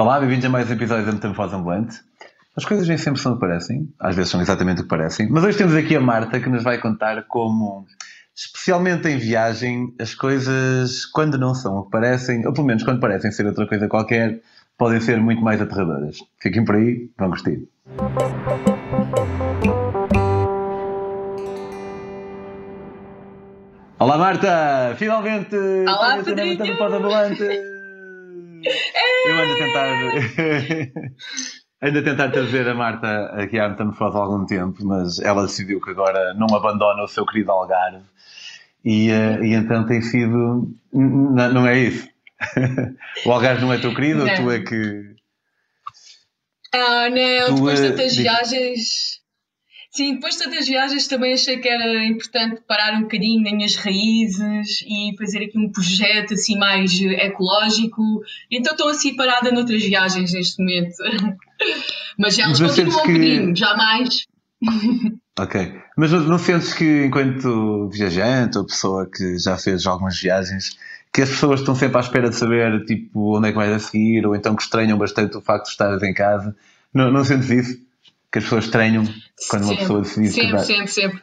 Olá, bem-vindos a mais um episódio da Metamorfose Ambulante. As coisas nem sempre são o que parecem, às vezes são exatamente o que parecem, mas hoje temos aqui a Marta que nos vai contar como, especialmente em viagem, as coisas, quando não são o que parecem, ou pelo menos quando parecem ser outra coisa qualquer, podem ser muito mais aterradoras. Fiquem por aí, vão gostar. Olá Marta! Finalmente! Olá, Pedrinho! Eu ando a tentar. ando a tentar trazer a Marta aqui à Metamorfose há algum tempo, mas ela decidiu que agora não abandona o seu querido Algarve. E, eh, e então tem sido. n- n- Não é isso. o Algarve não é teu querido, ou Não. tu é que. Ah, não, Tu, depois de eh, tantas viagens. Sim, depois de tantas viagens também achei que era importante parar um bocadinho nas minhas raízes e fazer aqui um projeto assim mais ecológico. Então estou assim parada noutras viagens neste momento. Mas elas Mas sentes continuam um que- bocadinho, jamais. Ok. Mas não, não sentes que, enquanto viajante ou pessoa que já fez algumas viagens, que as pessoas estão sempre à espera de saber tipo, onde é que vais a seguir, ou então que estranham bastante o facto de estares em casa? Não, não sentes isso? Que as pessoas estranham quando uma Sempre, pessoa decide que Sempre, vai. sempre, sempre.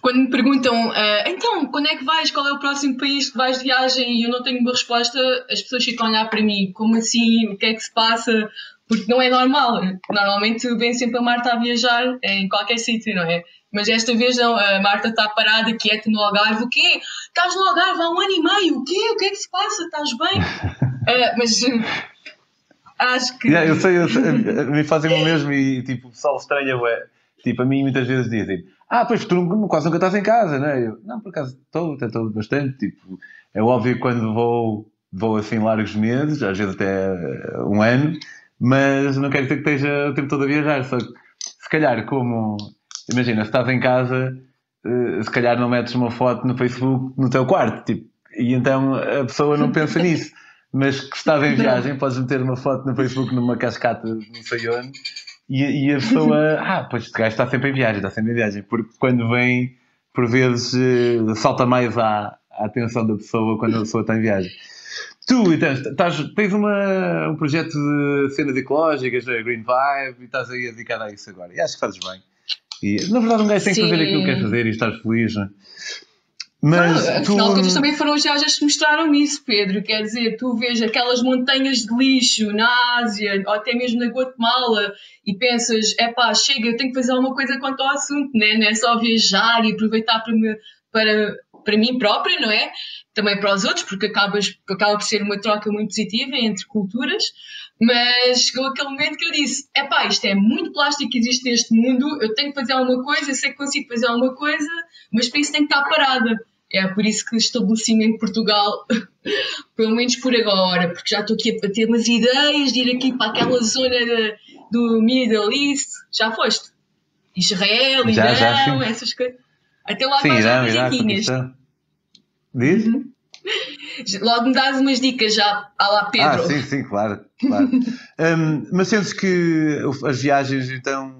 Quando me perguntam, ah, então, quando é que vais? Qual é o próximo país que vais de viagem? E eu não tenho uma resposta, as pessoas ficam a olhar para mim. Como assim? O que é que se passa? Porque não é normal. Normalmente vem sempre a Marta a viajar em qualquer sítio, não é? Mas esta vez não, a Marta está parada, quieta no Algarve. O quê? Estás no Algarve há um ano e meio? O quê? O que é que se passa? Estás bem? Ah, mas acho que. Yeah, eu sei, eu sei, me fazem o mesmo e tipo, o pessoal estranha, ué. Tipo, a mim muitas vezes dizem, ah, pois tu não- quase nunca estás em casa, não é? Eu, não, por acaso estou, até estou bastante. Tipo, é óbvio que quando vou, vou assim largos meses, às vezes até eh, um ano, mas não quero dizer que esteja o tempo todo a viajar. Só que, se calhar, como, imagina, se estás em casa, eh, se calhar não metes uma foto no Facebook no teu quarto, tipo, e então a pessoa não pensa nisso. Mas que estás em viagem, podes meter uma foto no Facebook numa cascata não sei onde e, e a pessoa, ah, pois este gajo está sempre em viagem, está sempre em viagem, porque quando vem, por vezes, eh, salta mais à, à atenção da pessoa quando a pessoa está em viagem. Tu, então, estás, tens uma, um projeto de cenas ecológicas, da Green Vibe, e estás aí a dedicar a isso agora. E acho que fazes bem. E, na verdade, um gajo tem que fazer aquilo que quer fazer e estar feliz. não é? Mas Ah, tu. Afinal de contas, também foram as viagens que mostraram isso, Pedro. Quer dizer, tu vês aquelas montanhas de lixo na Ásia ou até mesmo na Guatemala e pensas, é pá, chega, eu tenho que fazer alguma coisa quanto ao assunto, né? não é só viajar e aproveitar para, me, para, para mim própria, não é? Também para os outros, porque acabas, acaba por ser uma troca muito positiva entre culturas. Mas chegou aquele momento que eu disse: é pá, isto é muito plástico que existe neste mundo, eu tenho que fazer alguma coisa, eu sei que consigo fazer alguma coisa, mas para isso tenho que estar parada. É por isso que estabeleci-me em Portugal, pelo menos por agora, porque já estou aqui a ter umas ideias de ir aqui para aquela zona de- do Middle East. Já foste? Israel, Já, Irão, já, essas coisas. Até lá Sim, vais Iraque, diquinhas. Paquistão. Diz? Logo me dás umas dicas já, à lá Pedro. Ah, sim, sim, claro. claro. Hum, mas sentes que as viagens, então,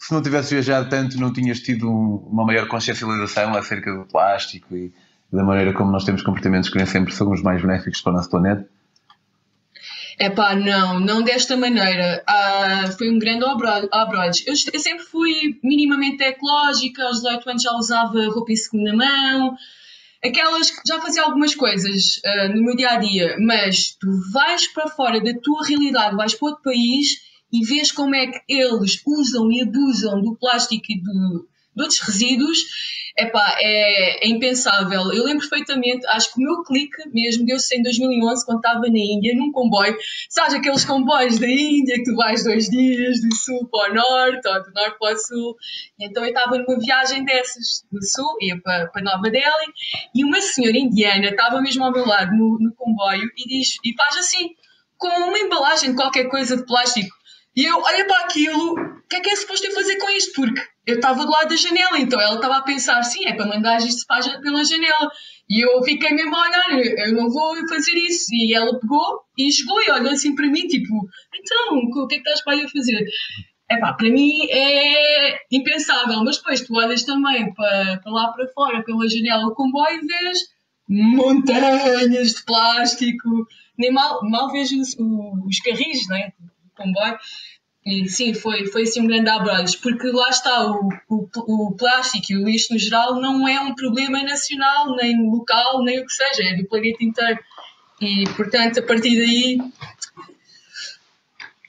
se não tivesse viajado tanto, não tinhas tido um- uma maior consciencialização acerca do plástico e da maneira como nós temos comportamentos que nem sempre são os mais benéficos para o nosso planeta? É pá, não, não desta maneira. Ah, foi um grande abro- abroad. Eu, eu sempre fui minimamente ecológica, aos 18 anos já usava roupa em segunda mão, aquelas que já fazia algumas coisas ah, no meu dia a dia, mas tu vais para fora da tua realidade, vais para outro país e vês como é que eles usam e abusam do plástico e do, de outros resíduos. Epá, é, é impensável. Eu lembro perfeitamente, acho que o meu clique mesmo deu-se em 2011, quando estava na Índia, num comboio. Sabes aqueles comboios da Índia que tu vais dois dias do sul para o norte ou do norte para o sul? E então eu estava numa viagem dessas, do sul, ia para, para Nova Delhi, e uma senhora indiana estava mesmo ao meu lado no, no comboio e, diz, e faz assim, com uma embalagem de qualquer coisa de plástico. E eu olho para aquilo, o que é que é suposto eu fazer com isto? Porque eu estava do lado da janela, então ela estava a pensar, sim, é para mandar isto pela janela. E eu fiquei mesmo a olhar, eu, eu não vou fazer isso. E ela pegou e chegou e olhou assim para mim, tipo, então, o que é que estás para aí a fazer? Epá, para mim é impensável, mas depois tu olhas também para, para lá para fora, pela janela do comboio e vês montanhas de plástico, nem mal, mal vejo os, os carris, né? Comboio. E sim, foi, foi assim um grande abraço, porque lá está, o, o, o plástico e o lixo no geral não é um problema nacional, nem local, nem o que seja, é do planeta inteiro. E portanto, a partir daí,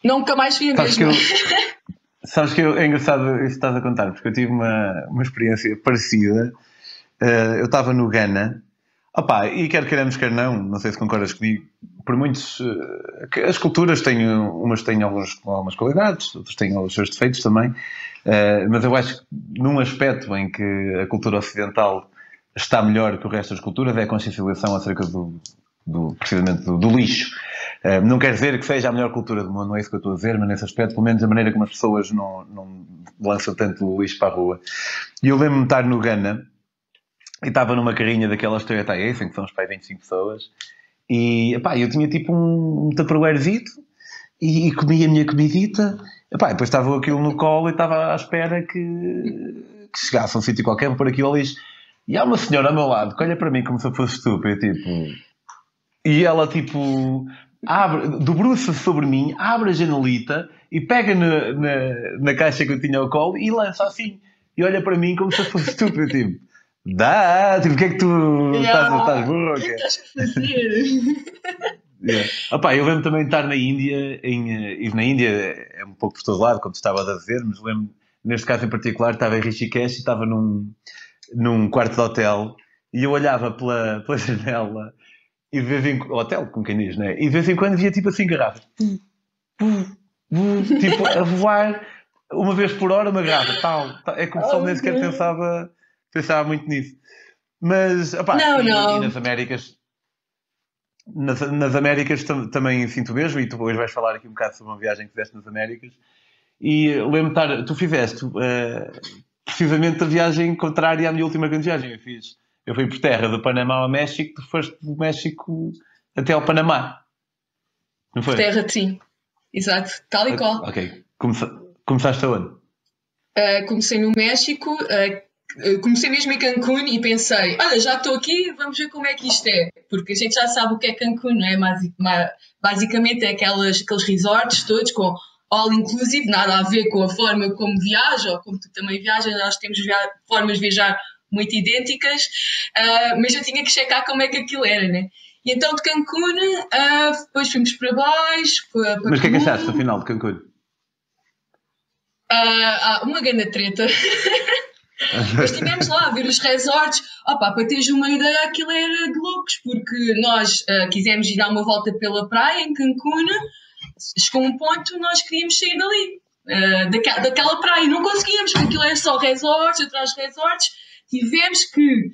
nunca mais vi a sabes mesma. Que eu, sabes que eu, é engraçado isso que estás a contar, porque eu tive uma, uma experiência parecida. Uh, eu estava no Ghana Opa, e quer queremos, quer não, não sei se concordas comigo, por muitos. Uh, as culturas têm, umas têm alguns, algumas qualidades, outras têm os seus defeitos também, uh, mas eu acho que num aspecto em que a cultura ocidental está melhor que o resto das culturas é a consciencialização acerca do, do precisamente do, do lixo. Uh, não quer dizer que seja a melhor cultura do mundo, não é isso que eu estou a dizer, mas nesse aspecto, pelo menos a maneira como as pessoas não, não lançam tanto lixo para a rua. E eu lembro-me de estar no Ghana e estava numa carinha daquelas Toyota em que são os pai 25 pessoas, e epá, eu tinha tipo um, um tupperwarezito e, e comia a minha comidita, epá, depois estava aquilo no colo e estava à espera que, que chegasse a um sítio qualquer para aquilo ali. E há uma senhora ao meu lado que olha para mim como se eu fosse estúpido, tipo. E ela, tipo, abre, dobrou-se sobre mim, abre a janelita e pega na, na, na, caixa que eu tinha ao colo e lança assim. E olha para mim como se eu fosse estúpido, tipo. Dá! Tipo, o que é que tu estás, estás burro? O que estás a fazer? yeah. Opa, eu lembro também de estar na Índia, em, eh, e na Índia é um pouco por todo lado, como tu estavas a dizer, mas lembro, neste caso em particular, estava em Rishikesh e estava num, num quarto de hotel e eu olhava pela, pela janela e de vez em hotel, como quem diz, né? E de vez em quando via tipo assim garrafas. tipo, a voar uma vez por hora uma garrafa, tal. tal. É como se oh, nem sequer pensava pensava muito nisso. Mas, opá, não, e, não. e nas Américas, nas, nas Américas tam, também sinto mesmo, e tu hoje vais falar aqui um bocado sobre uma viagem que fizeste nas Américas. E lembro-me, tu fizeste uh, precisamente a viagem contrária à minha última grande viagem. Eu fiz, eu fui por terra do Panamá ao México, tu foste do México até ao Panamá. Não foi? Terra, sim. Exato, tal e qual. Ok. Começa, começaste aonde? Uh, comecei no México, uh, comecei mesmo em Cancún e pensei, olha, já estou aqui, vamos ver como é que isto é. Porque a gente já sabe o que é Cancún, não é? Basicamente é aquelas, aqueles resorts todos com all inclusive, nada a ver com a forma como viaja ou como tu também viajas, nós temos formas de viajar muito idênticas, uh, mas eu tinha que checar como é que aquilo era, né? E então de Cancún, uh, depois fomos para baixo. Para, para mas o que é que achaste no final de Cancún? Uh, uma grande treta. Mas estivemos lá a ver os resorts. Opa, para teres uma ideia, aquilo era de loucos, porque nós uh, quisemos ir dar uma volta pela praia em Cancún. Chegou um ponto nós queríamos sair dali, uh, daquela, daquela praia. Não conseguíamos, porque aquilo era só resorts, atrás de resorts. Tivemos que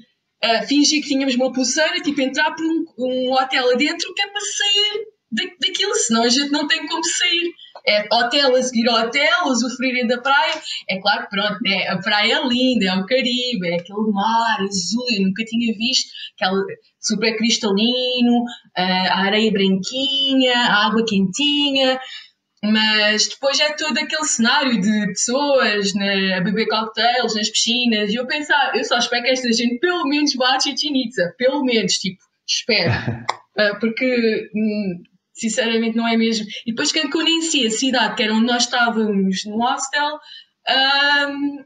uh, fingir que tínhamos uma pulseira, tipo entrar por um, um hotel adentro, que é para sair da, daquilo, senão a gente não tem como sair é hotel a seguir ao hotel, usufruírem da praia. É claro que pronto, é, a praia é linda, é o Caribe, é aquele mar azul, eu nunca tinha visto, aquele super cristalino, a areia branquinha, a água quentinha. Mas depois é todo aquele cenário de pessoas né, a beber cocktails nas piscinas. E eu pensar, eu só espero que esta gente pelo menos bate a Chinitza, pelo menos, tipo, espero. Uh, porque hum, sinceramente não é mesmo. E depois Cancún em si, a cidade, que era onde nós estávamos no hostel, um,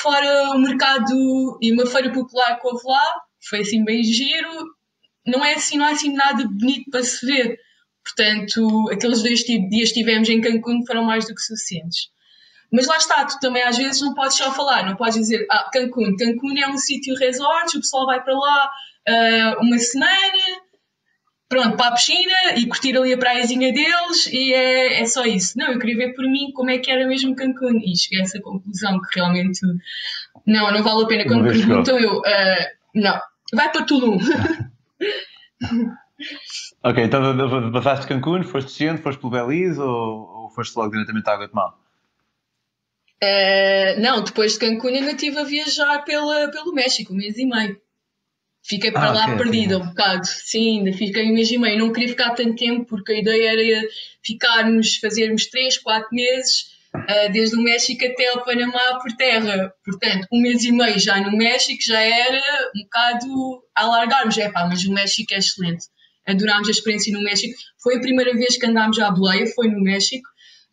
fora o mercado e uma feira popular que houve lá, foi assim bem giro, não é assim, não há assim nada bonito para se ver. Portanto, aqueles dois dias que estivemos em Cancún foram mais do que suficientes. Mas lá está, tu também às vezes não podes só falar, não podes dizer, ah, Cancún, Cancún é um sítio resort, o pessoal vai para lá uh, uma semana, pronto, para a piscina e curtir ali a praiazinha deles e é, é só isso. Não, eu queria ver por mim como é que era mesmo Cancún e cheguei a essa conclusão que realmente não, não vale a pena quando perguntam eu, uh, não, vai para Tulum. ok, então passaste Cancún, foste descendo, foste pelo Belize ou, ou foste logo diretamente à Guatemala? Uh, não, depois de Cancún ainda estive a viajar pela, pelo México, um mês e meio. Fiquei para ah, lá okay, perdida okay. um bocado. Sim, ainda fiquei um mês e meio. Não queria ficar tanto tempo porque a ideia era ficarmos, fazermos 3, 4 meses uh, desde o México até o Panamá por terra. Portanto, um mês e meio já no México já era um bocado a alargarmos. É pá, mas o México é excelente. Adorámos a experiência no México. Foi a primeira vez que andámos à boleia, foi no México.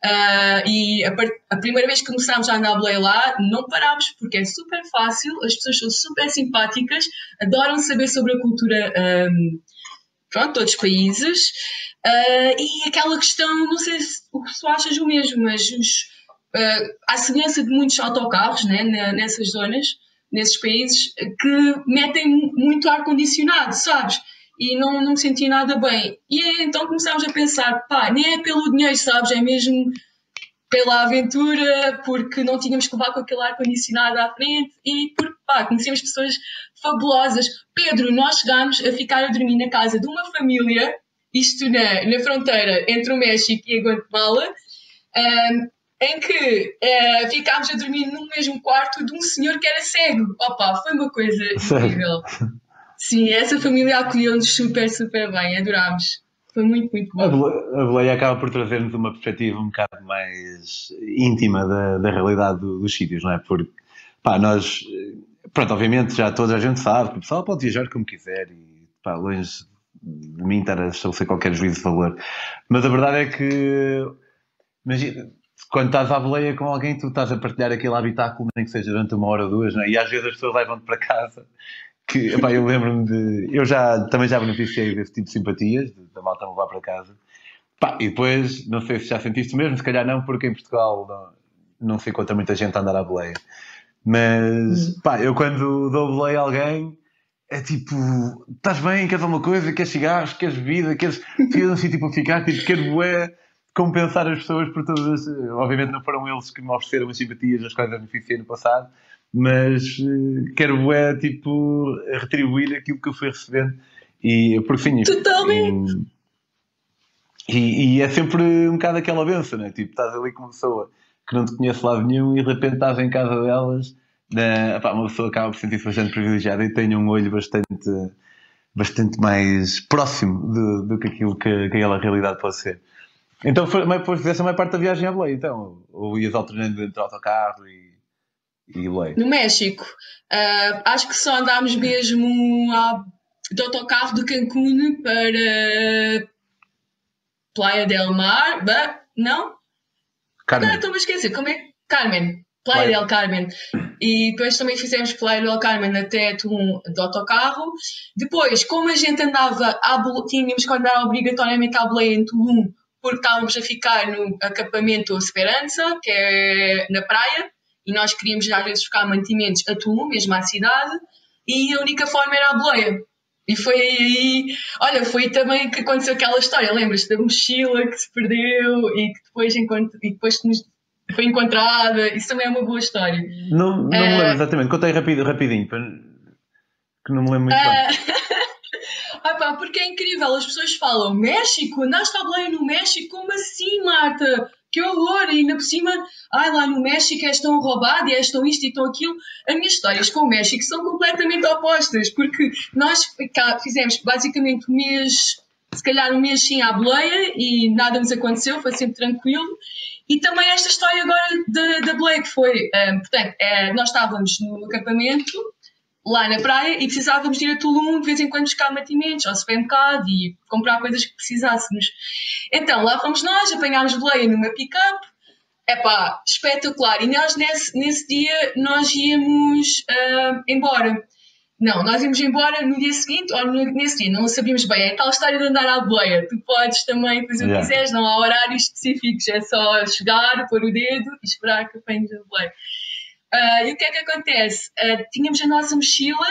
Uh, e a, a, primeira vez que começámos a andar a lá, não parámos, porque é super fácil, as pessoas são super simpáticas, adoram saber sobre a cultura um, pronto, de outros países. Uh, e aquela questão, não sei se o tu achas o mesmo, mas os, uh, semelhança de muitos autocarros né, nessas zonas, nesses países, que metem muito ar-condicionado, sabes? E não, não senti nada bem. E então começámos a pensar, pá, nem é pelo dinheiro, sabes? É mesmo pela aventura, porque não tínhamos que levar com aquele ar-condicionado à frente e porque, pá, conhecemos pessoas fabulosas. Pedro, nós chegámos a ficar a dormir na casa de uma família isto na, na fronteira entre o México e a Guatemala, um, em que uh, ficámos a dormir no mesmo quarto de um senhor que era cego. Opa, foi uma coisa incrível. Sim, essa família acolheu-nos super, super bem, adorámos. Foi muito, muito bom. A boleia acaba por trazer-nos uma perspectiva um bocado mais íntima da, da realidade do, dos sítios, não é? Porque, pá, nós, pronto, obviamente já toda a gente sabe que o pessoal pode viajar como quiser e, pá, longe de mim estar a estabelecer qualquer juízo de valor. Mas a verdade é que, imagina, quando estás à boleia com alguém, tu estás a partilhar aquele habitáculo, nem que seja durante uma hora ou duas, é? e às vezes as pessoas levam-te para casa. Que, epá, eu lembro-me de. Eu já, também já beneficiei desse tipo de simpatias, da malta me levar para casa. Pá, e depois, não sei se já sentiste mesmo, se calhar não, porque em Portugal não, não se encontra muita gente a andar à boleia. Mas, hum. pá, eu quando dou boleia a alguém, é tipo, estás bem, queres alguma coisa, queres cigarros, queres bebida, queres, queres assim, tipo, ficar, tipo, quero compensar as pessoas por todas as... Obviamente não foram eles que me ofereceram as simpatias as quais eu beneficiei no passado, mas uh, quero é, tipo, retribuir aquilo que eu fui recebendo. E, por fim... Totalmente! E, e, é sempre um bocado aquela benção, né? Tipo, estás ali com uma pessoa que não te conhece lado nenhum e de repente estás em casa delas Uh, opá, uma pessoa acaba por sentir-se bastante privilegiada e tem um olho bastante, bastante mais próximo do, do que aquilo que, que aquela realidade pode ser. Então, foi, mas depois fizeste a maior parte da viagem à Belém, então? Ou ias alternando entre autocarro e, e Belém? No México. Uh, acho que só andámos mesmo a, de autocarro de Cancún para Playa del Mar. Bah, não? Carmen. Agora estou-me a esquecer. Como é? Carmen. Playa del Carmen. E depois também fizemos Playa del Carmen até Tulum de autocarro. Depois, como a gente andava, a, tínhamos que andar obrigatoriamente à boleia em Tulum, porque estávamos a ficar no acampamento Esperança, que é na praia, e nós queríamos às vezes ficar mantimentos a Tulum, mesmo à cidade, e a única forma era a boleia. E foi aí, olha, foi também que aconteceu aquela história, lembras-te da mochila que se perdeu e que depois, enquanto, e depois foi encontrada. Isso também é uma boa história. Não, não uh, me lembro exatamente. Contei rapido, rapidinho, que não me lembro muito uh, bem. Pá, porque é incrível, as pessoas falam México, andaste a boleia no México, como assim, Marta? Que horror! E ainda por cima, ai lá no México és tão roubado e és tão isto e tão aquilo. As minhas histórias com o México são completamente opostas, porque nós fizemos basicamente um mês, se calhar um mês sim à boleia e nada nos aconteceu, foi sempre tranquilo. E também esta história agora da Blake foi, um, eh, portanto, é, nós estávamos no acampamento lá na praia e precisávamos ir a Tulum de vez em quando buscar mantimentos ao supermercado e comprar coisas que precisássemos. Então lá fomos nós, apanhámos boleia numa pick-up, epá, espetacular. E nós nesse, nesse dia nós íamos uh, embora. Não, nós íamos embora no dia seguinte ou no, nesse dia, não sabíamos bem. É tal história de andar à boleia. Tu podes também fazer o que quiseres, não há horários específicos, é só chegar, pôr o dedo e esperar que apanhes a boleia. Uh, e o que é que acontece? Uh, tínhamos a nossa mochila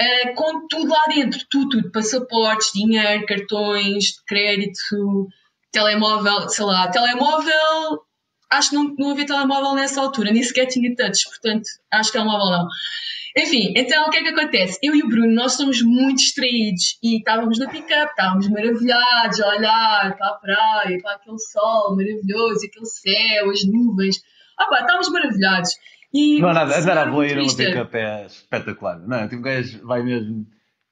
uh, com tudo lá dentro, tudo, tudo: passaportes, dinheiro, cartões crédito, telemóvel, sei lá, telemóvel. Acho que não, não havia telemóvel nessa altura, nem sequer tinha touch, portanto, acho que telemóvel não. Enfim, então o que é que acontece? Eu e o Bruno, nós somos muito distraídos e estávamos no pick-up, estávamos maravilhados a olhar para a praia, para aquele sol maravilhoso, aquele céu, as nuvens. Ah pá, estávamos maravilhados. E não, nada, andar a boleia numa pick-up é espetacular. Não, tipo, o gajo vai mesmo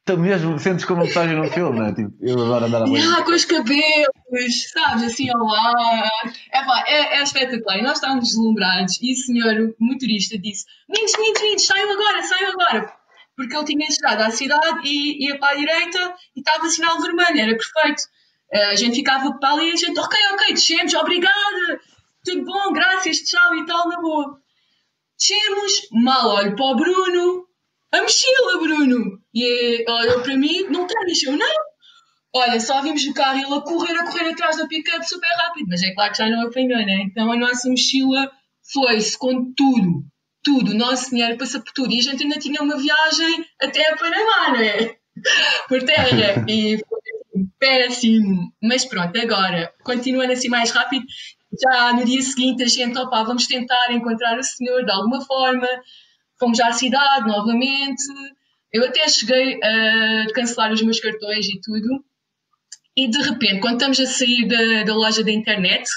tu mesmo sentes como uma personagem num filme, não é? Tipo, eu adoro andar a boia. Yeah, com os cabelos, sabes, assim ao ar. É, pá, é, é espetacular. E nós estávamos deslumbrados e o senhor, o motorista, disse: Meninos, meninos, meninos, saiam agora, saiam agora. Porque ele tinha chegado à cidade e ia para a direita e estava sinal vermelho, era perfeito. Uh, a gente ficava para ali e a gente, ok, ok, descemos, obrigada, tudo bom, graças, tchau e tal, na boa. Descemos, mal olho para o Bruno, a mochila, Bruno. E olhou para mim, não tens? Eu não. Olha, só vimos o carro ele a correr, a correr atrás da pick-up super rápido, mas é claro que já não apanhou, né? Então a nossa mochila foi-se com tudo, tudo. O nosso dinheiro passa por tudo. E a gente ainda tinha uma viagem até a Panamá, né? Por terra. E foi péssimo. Mas pronto, agora, continuando assim mais rápido, já no dia seguinte a gente, opa, vamos tentar encontrar o senhor de alguma forma fomos à cidade novamente. Eu até cheguei a cancelar os meus cartões e tudo. E de repente, quando estamos a sair da, da loja da internet,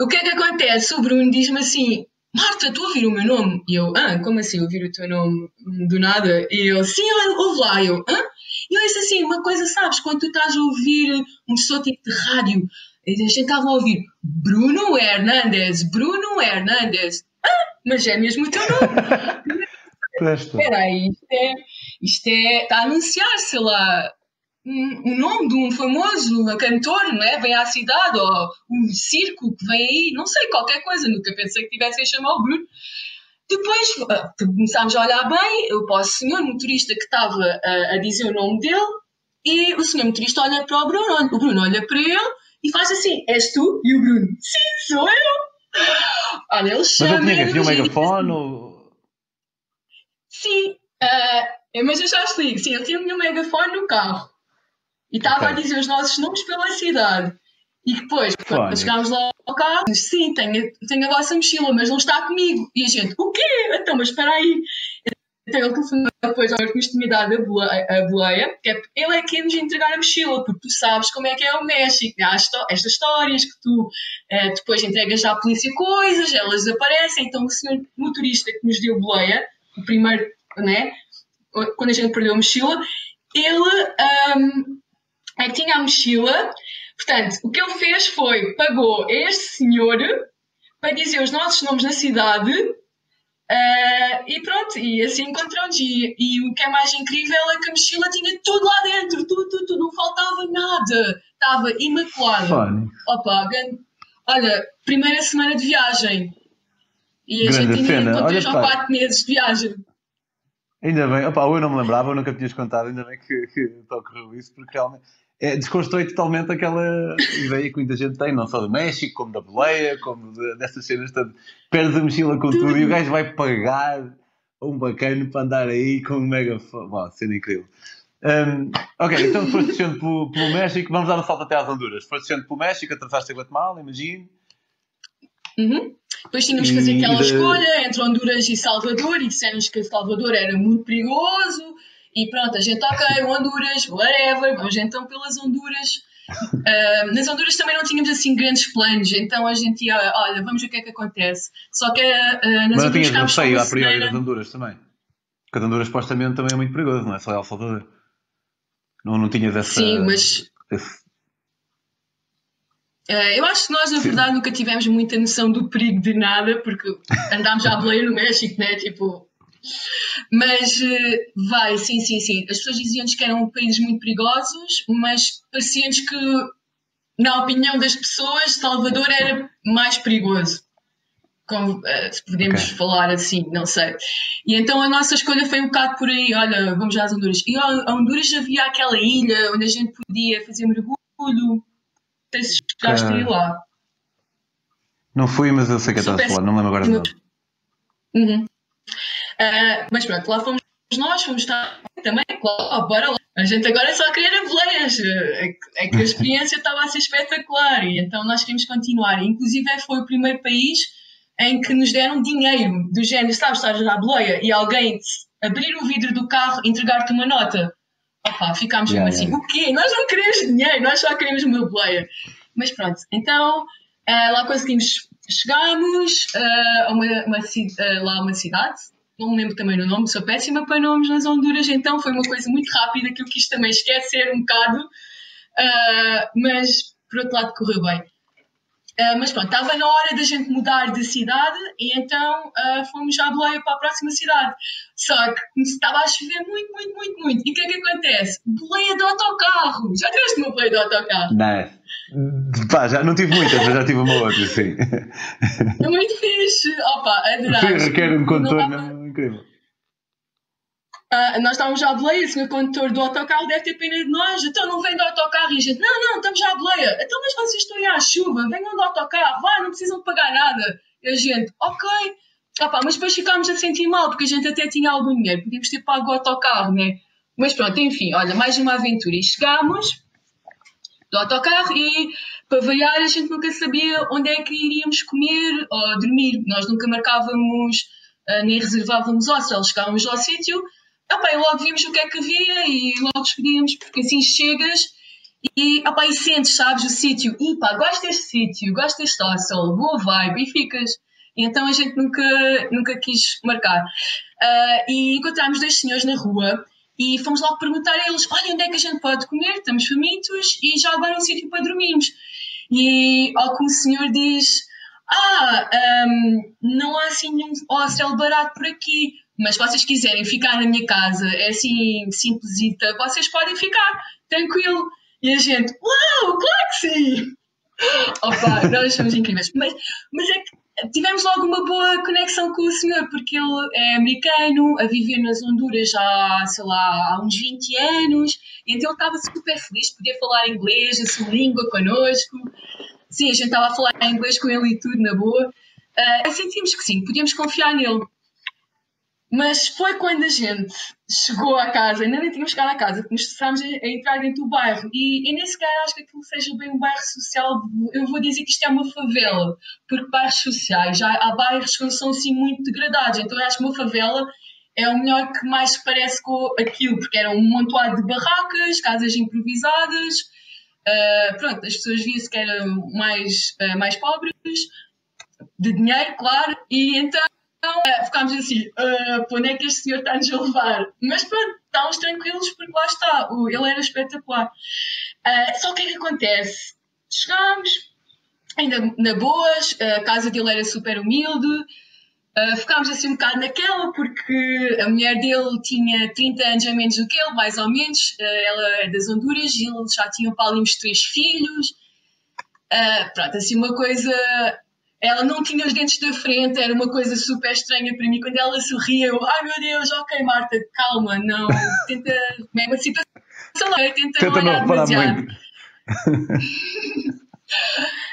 o que é que acontece? O Bruno diz-me assim: Marta, a ouvir o meu nome? E eu, ah, como assim ouvir o teu nome do nada? E eu, sim, ouve lá. E eu, hã? E eu disse assim: uma coisa, sabes, quando tu estás a ouvir um som tipo de rádio, a gente estava a ouvir Bruno Hernandes, Bruno Hernandes mas é mesmo o teu nome. Espera aí, isto é, isto é, está a anunciar, sei lá, o nome de um famoso cantor, não é? Vem à cidade, ou um circo que vem aí, não sei, qualquer coisa, nunca pensei que tivessem a chamar o Bruno. Depois ah, começámos a olhar bem, eu para o senhor motorista que estava a, a, dizer o nome dele, e o senhor motorista olha para o Bruno, o Bruno olha para ele e faz assim: És tu? E o Bruno: Sim, sou eu! Olha, ele chama. Mas ele tinha um megafone? Ou... Sim, uh, mas eu já explico. Sim, ele tinha um megafone no carro e estava okay. a dizer os nossos nomes pela cidade. E depois, quando chegámos lá ao carro, sim, tenho, tenho a vossa mochila, mas não está comigo. E a gente, o quê? Então, mas espera aí. Então ele telefonou depois ao que nos tinha dado a boleia, que é, ele é quem nos entregar a mochila, porque tu sabes como é que é o México. Há estas histórias que tu uh, depois entregas à polícia coisas, elas desaparecem. Então o senhor motorista que nos deu a boleia, o primeiro, né, quando a gente perdeu a mochila, ele um, é que tinha a mochila. Portanto, o que ele fez foi pagou a este senhor para dizer os nossos nomes na cidade Uh, e pronto, e assim encontramos. E, e, o que é mais incrível é que a mochila tinha tudo lá dentro, tudo, tudo, tudo não faltava nada. Estava imaculada. Funny. Opa, olha, primeira semana de viagem. E a Grande gente tinha com 3 ou 4 meses de viagem. Ainda bem, opa, eu não me lembrava, eu nunca tinhas contado, ainda bem que, que ocorreu isso, porque realmente é, desconstrói totalmente aquela ideia que muita gente tem, não só do México, como da boleia, como de, dessas cenas. Tanto, perdes a mochila com tudo e o gajo vai pagar um bacana para andar aí com um mega. Bom, sendo incrível. Um, ok, então depois descendo pelo, pelo México, vamos dar um salto até às Honduras. Depois descendo pelo México, atravessaste a Guatemala, imagino. Uhum. Depois tínhamos que fazer aquela de... escolha entre Honduras e Salvador e dissemos que Salvador era muito perigoso e pronto, a gente, ok, Honduras, whatever, vamos então pelas Honduras. Uh, nas Honduras também não tínhamos assim grandes planos, então a gente ia, olha, vamos ver o que é que acontece. Só que uh, nas Mas não tinhas a priori das Honduras também? Porque as Honduras supostamente também é muito perigoso, não é só El Salvador. Não, não tinhas essa. Sim, mas. Esse... Uh, eu acho que nós, na Sim. verdade, nunca tivemos muita noção do perigo de nada, porque andámos à boleia no México, né? Tipo, mas eh, vai, sim, sim, sim. As pessoas diziam-nos que eram países muito perigosos, mas parecia-nos que, na opinião das pessoas, Salvador era mais perigoso. Como, eh, se podemos okay. falar assim, não sei. E então a nossa escolha foi um bocado por aí: olha, vamos às Honduras. E a Honduras havia aquela ilha onde a gente podia fazer mergulho. Não sei se chegaste a ir lá. Não fui, mas eu sei que estás a falar, não lembro agora de nada. Uhum. Uh, mas pronto, lá fomos nós, fomos estar também, claro, bora lá. A gente agora só queria boleias. É, que a experiência estava a ser espetacular e então nós queríamos continuar. Inclusive foi o primeiro país em que nos deram dinheiro do género, sabes, estás a boleia e alguém abrir o vidro do carro entregar-te uma nota. Opa, ficámos yeah, assim, yeah. o quê? Nós não queremos dinheiro, nós só queremos uma boleia. Mas pronto, então uh, lá conseguimos, chegámos uh, a uma, uma, uh, lá a uma cidade não me lembro também no nome, sou péssima para nomes nas Honduras, então foi uma coisa muito rápida que eu quis também esquecer um bocado, uh, mas por outro lado correu bem. Uh, mas pronto, estava na hora da gente mudar de cidade e então uh, fomos à boleia para a próxima cidade. Só que estava a chover muito, muito, muito, muito. E o que é que acontece? Boleia de autocarro! Já tiveste uma boleia de autocarro? Não. Pá, já não tive muitas, mas já tive uma outra, sim. É muito fixe. Opa, adorava. Requer um contorno incrível. Uh, nós estávamos à boleia, o senhor condutor do autocarro deve ter pena de nós, então não vem do autocarro e a gente, não, não, estamos à boleia, então mas vocês estão aí à chuva, venham do autocarro, vai, não precisam pagar nada. E a gente, ok, mas depois ficámos a sentir mal, porque a gente até tinha algum dinheiro, podíamos ter pago o autocarro, né? Mas pronto, enfim, olha, mais uma aventura. E chegámos do autocarro e, para variar, a gente nunca sabia onde é que iríamos comer ou dormir. Nós nunca marcávamos, nem reservávamos hostels, chegávamos ao sítio opa, logo vimos o que é que havia e logo escolhíamos, porque assim chegas e, opa, sentes, sabes, o sítio, pá, gosto deste sítio, gosto deste hostel, boa vibe, e ficas. E então a gente nunca, nunca quis marcar. Uh, e encontramos dois senhores na rua e fomos logo perguntar a eles: olha, onde é que a gente pode comer? Estamos famintos e já agora um sítio para dormirmos. E ao que o senhor diz: Ah, um, não há assim nenhum hostel barato por aqui mas se vocês quiserem ficar na minha casa, é assim, simplesita, vocês podem ficar, tranquilo. E a gente, uau, claro que sim! Opa, nós somos incríveis. Mas, mas é que tivemos logo uma boa conexão com o senhor, porque ele é americano, a viver nas Honduras já, sei lá, há uns 20 anos, então ele estava super feliz, podia falar inglês, a sua língua connosco. Sim, a gente estava a falar inglês com ele e tudo, na boa. Uh, sentimos que sim, podíamos confiar nele. Mas foi quando a gente chegou à casa, ainda nem tínhamos chegado à casa, que nos estávamos a, entrar dentro do bairro. E, e nem sequer acho que aquilo seja bem um bairro social. Eu vou dizer que isto é uma favela, porque bairros sociais, já há bairros que são assim muito degradados. Então eu acho que uma favela é o melhor que mais parece com aquilo, porque era um montoado de barracas, casas improvisadas. Uh, pronto, as pessoas viam-se que eram mais, uh, mais pobres, de dinheiro, claro, e então uh, ficámos assim, uh, para onde é que este senhor está-nos a levar? Mas pronto, estávamos tranquilos porque lá está, ele era espetacular. Só o que é que acontece? Chegámos, ainda na boas, a casa dele era super humilde, uh, ficámos assim um bocado naquela porque a mulher dele tinha 30 anos a menos do que ele, mais ou menos, uh, ela é das Honduras e eles já ali uns três filhos. Uh, pronto, assim uma coisa ela não tinha os dentes da frente, era uma coisa super estranha para mim. Quando ela sorria, eu, ai meu Deus, ok, Marta, calma, não, tenta, é uma situação, tenta, tenta não olhar demasiado.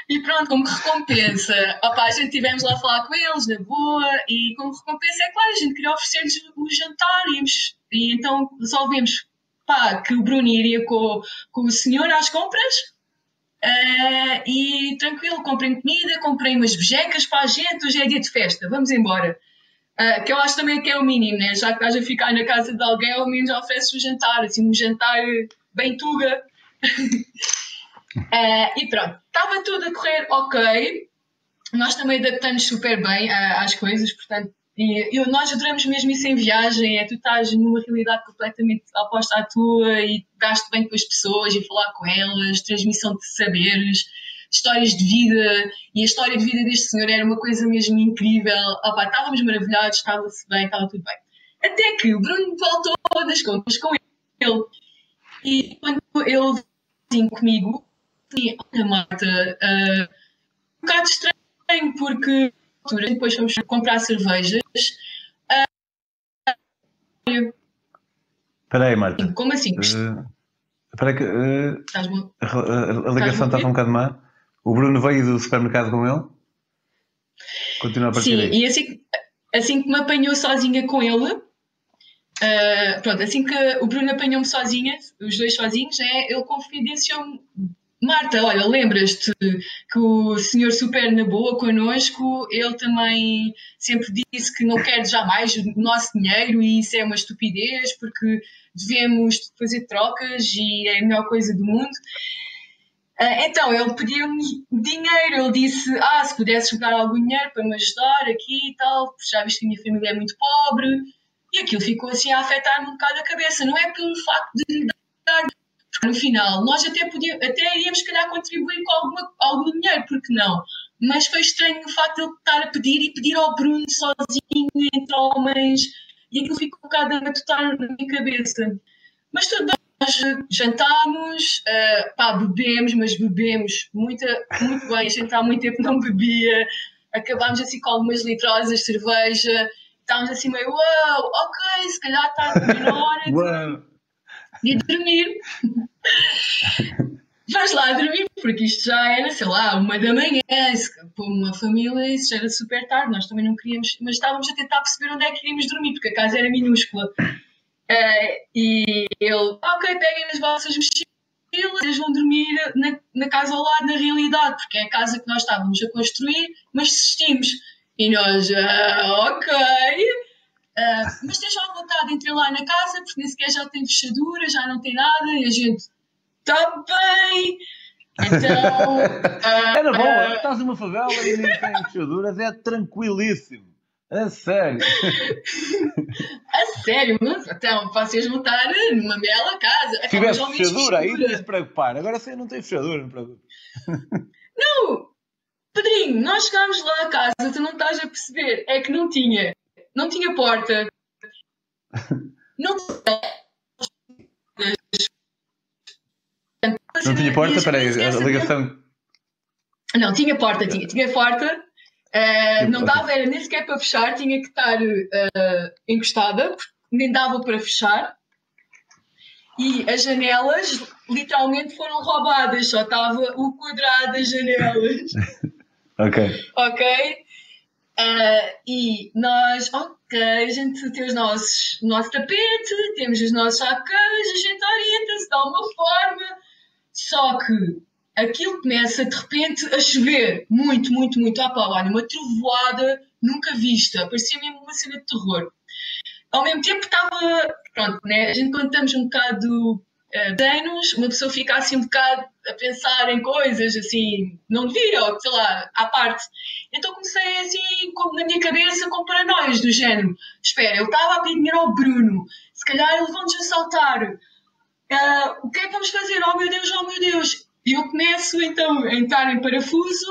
e pronto, como recompensa, opa, a gente tivemos lá a falar com eles, na boa, e como recompensa, é claro, a gente queria oferecer-lhes o jantar, e, e então resolvemos pá, que o Bruno iria com, com o senhor às compras, Uh, e tranquilo, comprem comida, comprem umas bejecas para a gente, hoje é dia de festa, vamos embora. Uh, que eu acho também que é o mínimo, né? já que estás a ficar na casa de alguém, ao menos oferece um jantar, assim, um jantar bem tuga. uh, e pronto, estava tudo a correr ok, nós também adaptamos super bem às coisas, portanto e eu, nós adoramos mesmo isso em viagem, é tu estás numa realidade completamente oposta à tua e gasto bem com as pessoas e falar com elas, transmissão de saberes, histórias de vida e a história de vida deste senhor era uma coisa mesmo incrível. Opa, estávamos maravilhados, estava-se bem, estava tudo bem. Até que o Bruno voltou das contas com ele. E quando ele vinha comigo, disse, olha Marta, uh, um bocado estranho porque depois fomos comprar cervejas. Uh, Espera aí, Marta. Como assim? Uh, espera que uh, a, a, a, ligação estava um bocado má. O Bruno veio do supermercado com ele? Continua a partir Sim, daí. e assim, assim que me apanhou sozinha com ele, uh, pronto, assim que o Bruno apanhou-me sozinha, os dois sozinhos, é, ele confidenciou-me Marta, olha, lembras-te que o senhor super na boa connosco, ele também sempre disse que não quer jamais o nosso dinheiro e isso é uma estupidez porque devemos fazer trocas e é a melhor coisa do mundo. Uh, então, ele pediu-me dinheiro, ele disse, ah, se pudesse jogar algum dinheiro para me ajudar aqui e tal, já viste que a minha família é muito pobre, e aquilo ficou assim a afetar-me um bocado a cabeça, não é pelo facto de lhe dar, no final nós até, podíamos, até iríamos, se calhar, contribuir com alguma, algum dinheiro, porque não? Mas foi estranho o facto de ele estar a pedir e pedir ao Bruno sozinho, entre homens, e aquilo ficou um bocado a matutar na minha cabeça. Mas tudo bem, nós jantámos, uh, pá, bebemos, mas bebemos muito, muito bem. A gente há muito tempo não bebia. Acabámos assim com algumas litrosas de cerveja. Estávamos assim meio, uau, ok, se calhar está na de dormir. Vamos lá dormir, porque isto já era, sei lá, uma da manhã, para uma família isso já era super tarde, nós também não queríamos, mas estávamos a tentar perceber onde é que queríamos dormir, porque a casa era minúscula. Uh, e ele, ok, peguem as vossas mochilas, eles vão dormir na, na, casa ao lado, na realidade, porque é a casa que nós estávamos a construir, mas desistimos. E nós, uh, ok, uh, mas estejam à vontade, entrem lá na casa, porque nem sequer já tem fechadura, já não tem nada, e a gente, está bem. Então. Era bom, estás numa favela e nem tem fechaduras, é tranquilíssimo. A sério? a sério, mas então vocês montar numa bela casa. Se tivesse fechadura, aí tens de preocupar. Agora você não tem fechadura, não preocupa. Não, Pedrinho, nós chegámos lá a casa, tu não estás a perceber. É que não tinha. Não tinha porta. Não Não tinha porta? Espera aí, a ligação. Não, tinha porta, tinha, tinha porta, Uh, não dava, era nem sequer para fechar, tinha que estar uh, encostada, nem dava para fechar. E as janelas literalmente foram roubadas, só estava o quadrado das janelas. ok. Ok? Uh, e nós, ok, a gente tem os nossos, o nosso tapete, temos os nossos chacões, a gente orienta-se de alguma forma, só que aquilo começa de repente a chover muito, muito, muito à pau. Olha, uma trovoada nunca vista, parecia mesmo uma cena de terror. Ao mesmo tempo estava, pronto, né? a gente quando estamos um bocado anos, uma pessoa fica assim um bocado a pensar em coisas assim, não devia, ou sei lá, à parte. Então comecei assim, na minha cabeça, com paranoias do género: espera, eu estava a pedir dinheiro ao Bruno, se calhar eles vão-nos assaltar. Uh, o que é que vamos fazer? Oh meu Deus, oh meu Deus! E eu começo então a entrar em parafuso.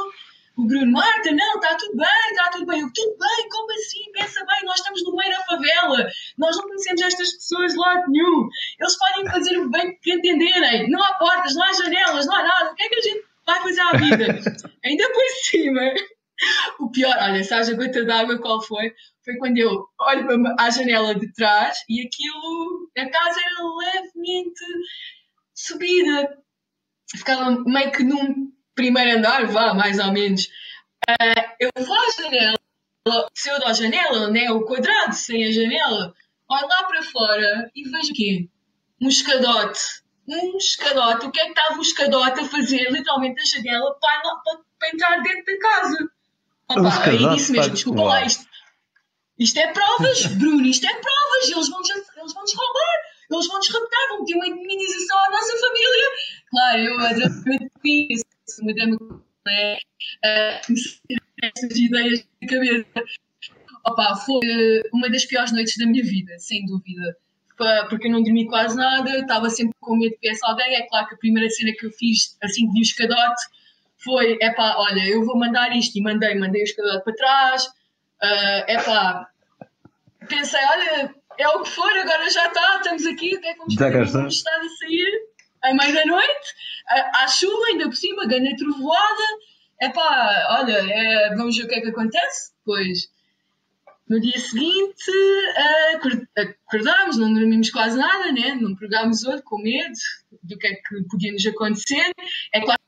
O Bruno, Marta, não, está tudo bem, está tudo bem. Eu, tudo bem, como assim? Pensa bem, nós estamos no meio da favela, nós não conhecemos estas pessoas de lado nenhum. Eles podem fazer o bem que entenderem. Não há portas, não há janelas, não há nada. O que é que a gente vai fazer à vida? Ainda por cima, o pior, olha, sabes a gota d'água qual foi? Foi quando eu olho para a janela de trás e aquilo, a casa era levemente subida ficava meio que num primeiro andar, vá, mais ou menos. Uh, eu vou à janela, se eu dou a janela, né, o quadrado sem a janela, olho lá para fora e vejo o quê? Um escadote. Um escadote. O que é que estava o escadote a fazer, literalmente, a janela para, para, para entrar dentro da casa? Opa, aí disse mesmo, desculpa lá, isto, isto é provas, Bruno, isto é provas, eles vão-nos eles vão roubar eles vão nos raptar, vão ter uma indemnização à nossa família. Claro, eu adorei isso, uma drama é, essas ideias na cabeça. Opa, foi uma das piores noites da minha vida, sem dúvida. Porque eu não dormi quase nada, estava sempre com medo de peça alguém. É claro que a primeira cena que eu fiz, assim que vi o escadote, foi: é pá, olha, eu vou mandar isto. E mandei, mandei o escadote para trás. Uh, é pá, pensei: olha, é o que for, agora já está, estamos aqui, o que é que vamos fazer? Vamos estar a sair à meia da noite, à chuva, ainda por cima, ganha trovoada. É pá, olha, é, vamos ver o que é que acontece. Pois, no dia seguinte, acordámos, não dormimos quase nada, né? não pregámos olho com medo do que é que podia nos acontecer. É claro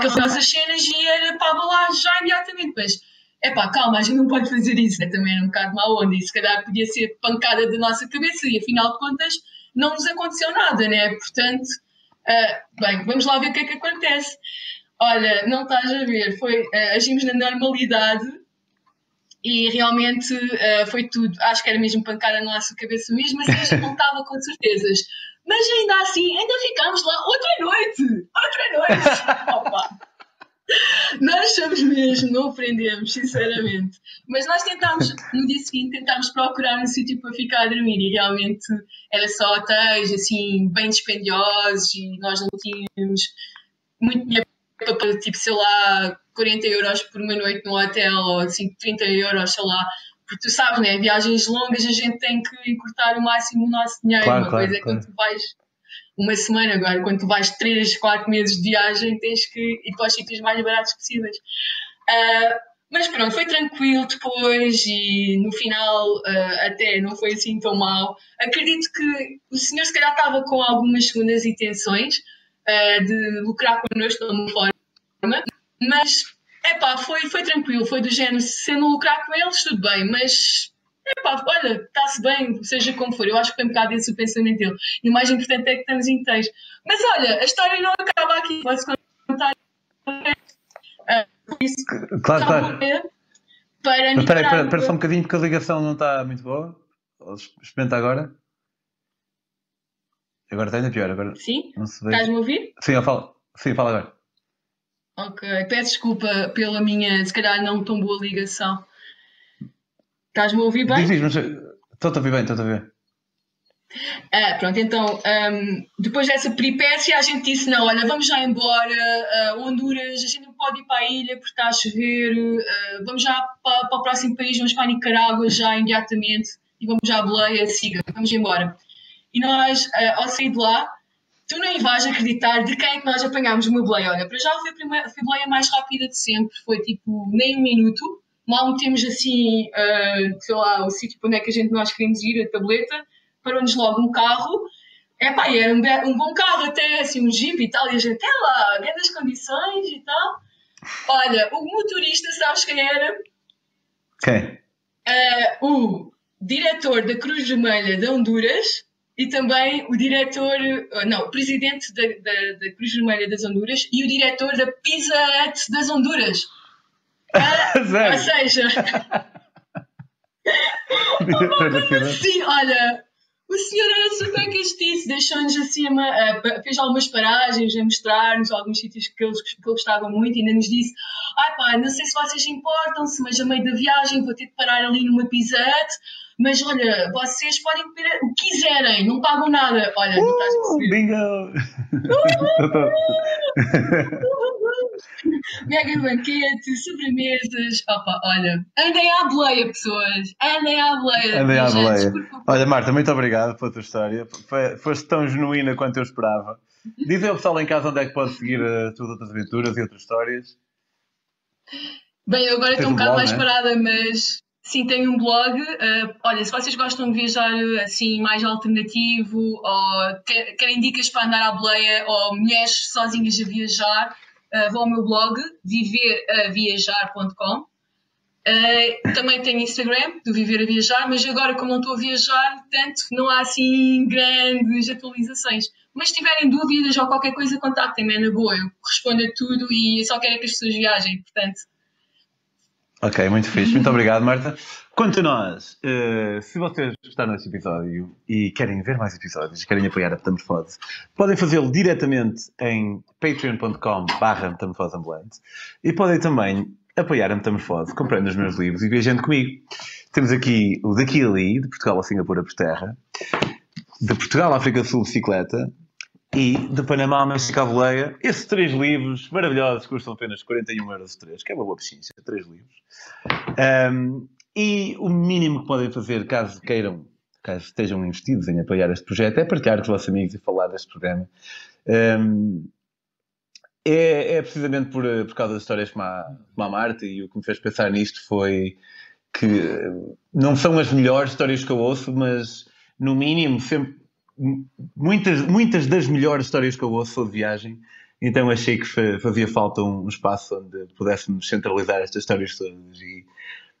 que as nossas cenas e era para lá já imediatamente, mas é pá, calma, a gente não pode fazer isso, é também um bocado mau onda, e se calhar podia ser pancada da nossa cabeça, e afinal de contas não nos aconteceu nada, né? Portanto, uh, bem, vamos lá ver o que é que acontece. Olha, não estás a ver, foi, uh, agimos na normalidade, e realmente uh, foi tudo. Acho que era mesmo pancada na nossa cabeça mesmo, assim a gente não estava com certezas. Mas ainda assim, ainda ficámos lá outra noite! Outra noite! Opa! Nós somos mesmo, não aprendemos, sinceramente. Mas nós tentámos, no dia seguinte, tentámos procurar um sítio para ficar a dormir e realmente era só hotéis, assim, bem dispendiosos e nós não tínhamos muito dinheiro para, tipo, sei lá, 40 euros por uma noite no hotel ou assim, 30 euros, sei lá. Porque tu sabes, né? Viagens longas a gente tem que encurtar o máximo o nosso dinheiro. Claro, uma claro, coisa é claro. quando tu vais uma semana agora, quando tu vais 3, 4 meses de viagem, tens que ir para os sítios mais baratos possíveis. Uh, mas pronto, foi tranquilo depois e no final uh, até não foi assim tão mal. Acredito que o senhor se calhar estava com algumas segundas intenções uh, de lucrar connosco de uma forma, mas epá, foi, foi tranquilo, foi do género, se não lucrar com eles, tudo bem, mas epá, olha, está-se bem, seja como for. Eu acho que foi um bocado esse o pensamento dele. E o mais importante é que estamos inteiros. Mas olha, a história não acaba aqui. Posso contar? Uh, isso, Claro, claro. Para Mas espera só um bocadinho porque a ligação não está muito boa. Experimenta agora. Agora está ainda pior. Agora Sim? Estás-me a ouvir? Sim, eu falo. Sim, fala agora. Ok, peço desculpa pela minha, se calhar, não tão boa ligação. Estás-me a ouvir bem? Diz, diz, mas estou a ouvir bem, estou a ouvir. Ah, pronto, então, ahm, depois dessa peripécia, a gente disse: não, olha, vamos já embora, ah, Honduras, a gente não pode ir para a ilha porque está a chover, ah, vamos já para, para o próximo país, vamos para a Nicarágua já imediatamente e vamos já à boleia, siga, vamos embora. E nós, ah, ao sair de lá, tu nem vais acreditar de quem é que nós apanhámos uma boleia. Olha, para já foi a, primeira, foi a boleia mais rápida de sempre, foi tipo nem um minuto. Mal metemos assim, ah, sei lá, o sítio para onde é que a gente nós queremos ir, a tableta, parou-nos logo um carro. Epá, e era um, um bom carro até, assim, um jeep e tal, e a gente, é lá, grandes condições e tal. Olha, o motorista, sabes quem era? Quem? Ah, o diretor da Cruz Vermelha de Honduras e também o diretor, ah, não, o presidente da, da, da Cruz Vermelha das Honduras e o diretor da Pizza Hut das Honduras. Ah, ou seja, Diretor da cidade. Sim, olha, o senhor era super castiço, deixou-nos assim, ah, fez algumas paragens a mostrar-nos alguns sítios que eles que ele gostava muito e ainda nos disse: Ai pá, não sei se vocês importam-se, mas a meio da viagem vou ter de parar ali numa Pizza Hut, mas olha, vocês podem comer o que quiserem, não pagam nada. Olha, não estás a Uh, perceber. bingo! Mega banquete, sobremesas. Opa, olha, andem à boleia, pessoas. Andem à boleia. Andei à boleia. Olha, Marta, muito obrigado pela tua história. Foste tão genuína quanto eu esperava. Diz ao pessoal em casa onde é que pode seguir as tuas outras aventuras e outras histórias. Bem, eu agora Tens estou um um bocado mais né? parada, mas sim, tenho um blog. Ah, olha, se vocês gostam de viajar assim mais alternativo ou que- querem dicas para andar à boleia ou mulheres sozinhas a viajar, ah, vão ao meu blog viveraviajar.com. Ah, também tenho Instagram do Viver a Viajar, mas agora, como não estou a viajar, tanto não há assim grandes atualizações. Mas se tiverem dúvidas ou qualquer coisa, contactem-me, é na boa. Eu respondo a tudo e eu só quero é que as pessoas viajem, portanto. Ok, muito fixe. Muito obrigado, Marta. Quanto a nós, eh, se vocês gostaram deste episódio e querem ver mais episódios, querem apoiar a Metamorfose, podem fazê-lo diretamente em patreon.com barra metamorfoseambulante e podem também apoiar a Metamorfose comprando os meus livros e viajando comigo. Temos aqui o Daqui Ali, de Portugal a Singapura por terra, de Portugal à África do Sul bicicleta e de Panamá a México à. Esses três livros maravilhosos custam apenas 41 euros os três, que é uma boa pechincha, três livros. Um, e o mínimo que podem fazer, caso queiram, caso estejam investidos em apoiar este projeto, é partilhar com os vossos amigos e falar deste programa. Um, é, é precisamente por, por causa das histórias como a, como a Marta e o que me fez pensar nisto foi que não são as melhores histórias que eu ouço, mas no mínimo sempre muitas, muitas das melhores histórias que eu ouço são de viagem. Então achei que fa- fazia falta um, espaço onde pudéssemos centralizar estas histórias todas e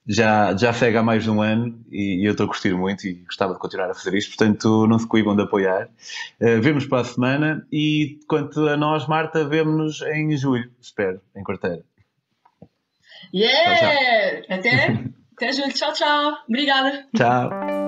já, já segue há mais de um ano e, e eu estou a curtir muito e gostava de continuar a fazer isto, portanto não se coibam de apoiar. Uh, vemos para a semana e quanto a nós, Marta, vemos-nos em julho, espero, em quarteira. Yeah! Até? Até julho. Tchau, tchau. Obrigada. Tchau.